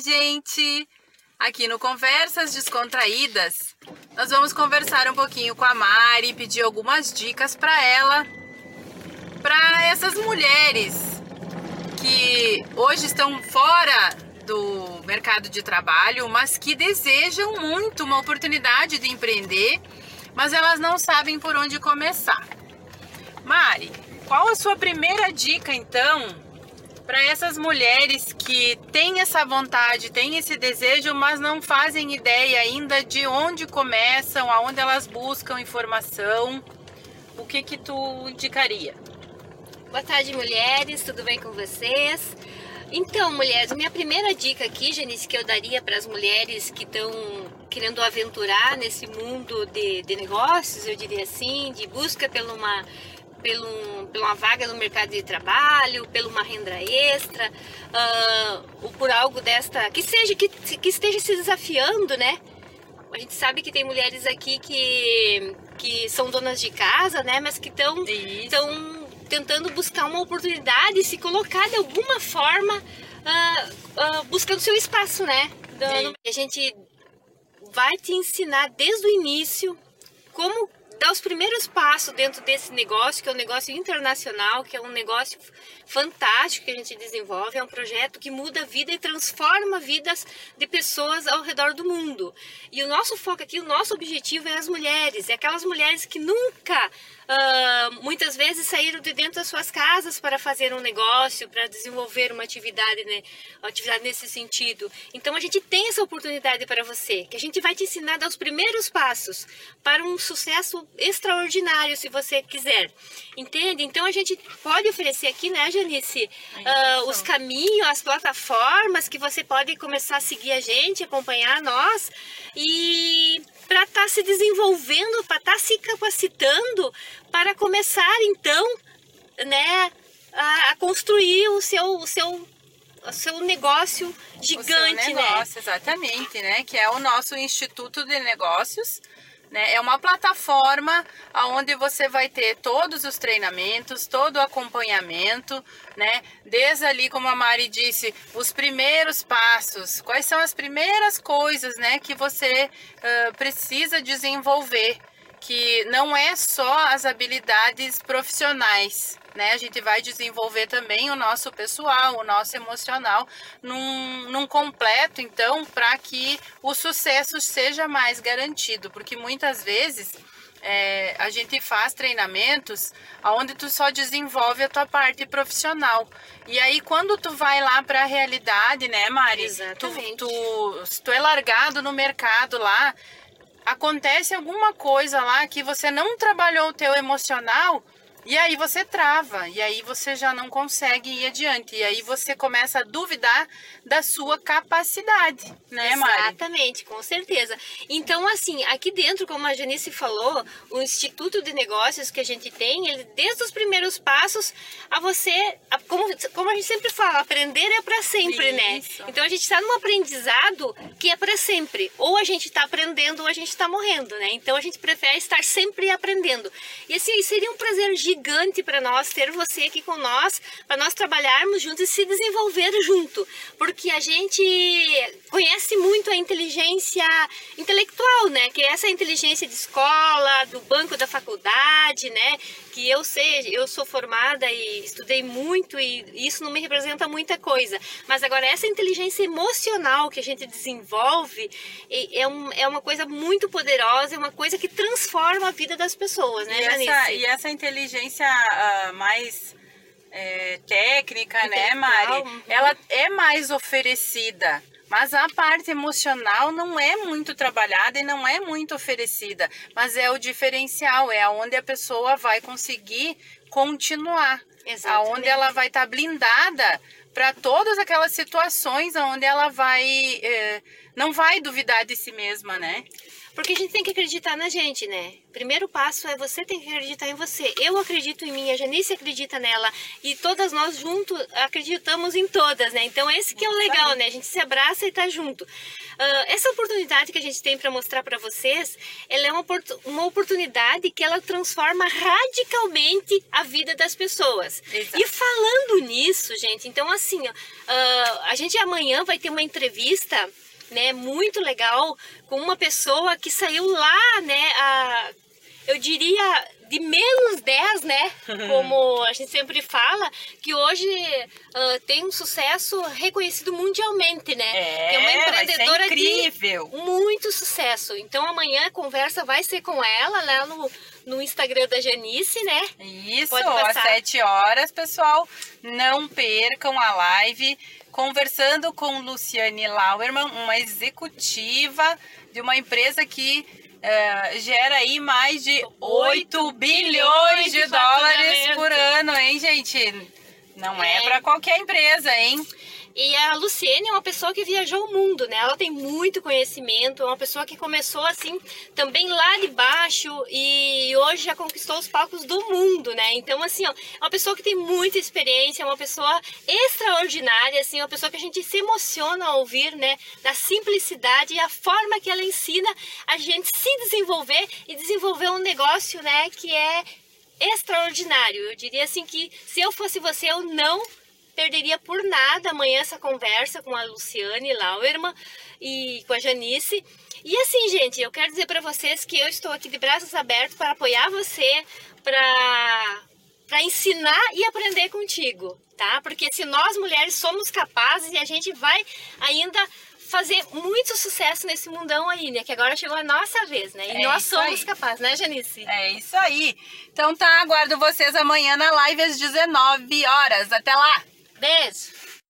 Gente! Aqui no Conversas Descontraídas, nós vamos conversar um pouquinho com a Mari, pedir algumas dicas para ela, para essas mulheres que hoje estão fora do mercado de trabalho, mas que desejam muito uma oportunidade de empreender, mas elas não sabem por onde começar. Mari, qual a sua primeira dica então para essas mulheres que têm essa vontade, têm esse desejo, mas não fazem ideia ainda de onde começam, aonde elas buscam informação, o que que tu indicaria? Boa tarde, mulheres, tudo bem com vocês? Então, mulheres, minha primeira dica aqui, Janice, que eu daria para as mulheres que estão querendo aventurar nesse mundo de, de negócios, eu diria assim, de busca por uma pelo, por uma vaga no mercado de trabalho, por uma renda extra, uh, ou por algo desta que seja que, que esteja se desafiando, né? A gente sabe que tem mulheres aqui que, que são donas de casa, né? Mas que estão estão tentando buscar uma oportunidade, se colocar de alguma forma, uh, uh, buscando seu espaço, né? Do, a gente vai te ensinar desde o início como dar os primeiros passos dentro desse negócio, que é um negócio internacional, que é um negócio fantástico que a gente desenvolve, é um projeto que muda a vida e transforma vidas de pessoas ao redor do mundo. E o nosso foco aqui, o nosso objetivo é as mulheres, é aquelas mulheres que nunca Uh, muitas vezes saíram de dentro das suas casas para fazer um negócio, para desenvolver uma atividade, né, uma atividade nesse sentido. Então a gente tem essa oportunidade para você, que a gente vai te ensinar a dar os primeiros passos para um sucesso extraordinário, se você quiser. Entende? Então a gente pode oferecer aqui, né, Janice, uh, os caminhos, as plataformas que você pode começar a seguir a gente, acompanhar nós e para estar tá se desenvolvendo, para estar tá se capacitando para começar então, né, a, a construir o seu, o seu o seu negócio gigante, o seu negócio, né? Exatamente, né? Que é o nosso Instituto de Negócios, né? É uma plataforma onde você vai ter todos os treinamentos, todo o acompanhamento, né? Desde ali, como a Mari disse, os primeiros passos, quais são as primeiras coisas, né, que você uh, precisa desenvolver, que não é só as habilidades profissionais, né? A gente vai desenvolver também o nosso pessoal, o nosso emocional num, num completo, então, para que o sucesso seja mais garantido, porque muitas vezes é, a gente faz treinamentos onde tu só desenvolve a tua parte profissional. E aí, quando tu vai lá para a realidade, né, Mari? Exatamente. Tu, tu, se tu é largado no mercado lá, acontece alguma coisa lá que você não trabalhou o teu emocional, e aí você trava, e aí você já não consegue ir adiante, e aí você começa a duvidar da sua capacidade, né, Mari? Exatamente, com certeza. Então, assim, aqui dentro, como a Janice falou, o Instituto de Negócios que a gente tem, ele desde os primeiros passos a você, a, como, como a gente sempre fala, aprender é para sempre, né? Isso. né? Então a gente está num aprendizado que é para sempre. Ou a gente está aprendendo ou a gente está morrendo, né? Então a gente prefere estar sempre aprendendo. E assim, seria um prazer gigante gigante para nós ter você aqui com nós, para nós trabalharmos juntos e se desenvolver junto, porque a gente conhece muito a inteligência intelectual, né? Que é essa inteligência de escola, do banco da faculdade, né? Que eu sei, eu sou formada e estudei muito e isso não me representa muita coisa, mas agora essa inteligência emocional que a gente desenvolve é, um, é uma coisa muito poderosa, é uma coisa que transforma a vida das pessoas, né, e Janice? Essa, e essa inteligência inteligência uh, mais é, técnica, né, Mari? Uhum. Ela é mais oferecida. Mas a parte emocional não é muito trabalhada e não é muito oferecida. Mas é o diferencial, é onde a pessoa vai conseguir continuar. Exatamente. Aonde ela vai estar tá blindada para todas aquelas situações onde ela vai. Eh, não vai duvidar de si mesma, né? Porque a gente tem que acreditar na gente, né? Primeiro passo é você tem que acreditar em você. Eu acredito em mim, a Janice acredita nela e todas nós juntos acreditamos em todas, né? Então esse que é o legal, né? A gente se abraça e tá junto. Uh, essa oportunidade que a gente tem para mostrar para vocês, ela é uma, uma oportunidade que ela transforma radicalmente a vida das pessoas. Exato. E falando nisso, gente, então assim, uh, a gente amanhã vai ter uma entrevista né, muito legal com uma pessoa que saiu lá, né, a, eu diria de menos 10, né? Como a gente sempre fala, que hoje uh, tem um sucesso reconhecido mundialmente, né? É, é uma empreendedora incrível. de muito sucesso. Então amanhã a conversa vai ser com ela lá no, no Instagram da Janice, né? Isso, às 7 horas, pessoal. Não percam a live conversando com Luciane Lauerman, uma executiva de uma empresa que é, gera aí mais de 8 bilhões de dólares por ano, hein, gente? Não é, é para qualquer empresa, hein? E a Luciene é uma pessoa que viajou o mundo, né? Ela tem muito conhecimento, é uma pessoa que começou assim também lá de baixo e hoje já conquistou os palcos do mundo, né? Então assim, ó, é uma pessoa que tem muita experiência, é uma pessoa extraordinária, assim, uma pessoa que a gente se emociona ao ouvir, né? Da simplicidade e a forma que ela ensina a gente se desenvolver e desenvolver um negócio, né? Que é extraordinário. Eu diria assim que se eu fosse você, eu não perderia por nada amanhã essa conversa com a Luciane Lauerman e com a Janice. E assim, gente, eu quero dizer para vocês que eu estou aqui de braços abertos para apoiar você, para para ensinar e aprender contigo, tá? Porque se nós mulheres somos capazes e a gente vai ainda fazer muito sucesso nesse mundão aí, né? Que agora chegou a nossa vez, né? E é nós somos aí. capazes, né, Janice? É isso aí. Então tá, aguardo vocês amanhã na live às 19 horas. Até lá! this.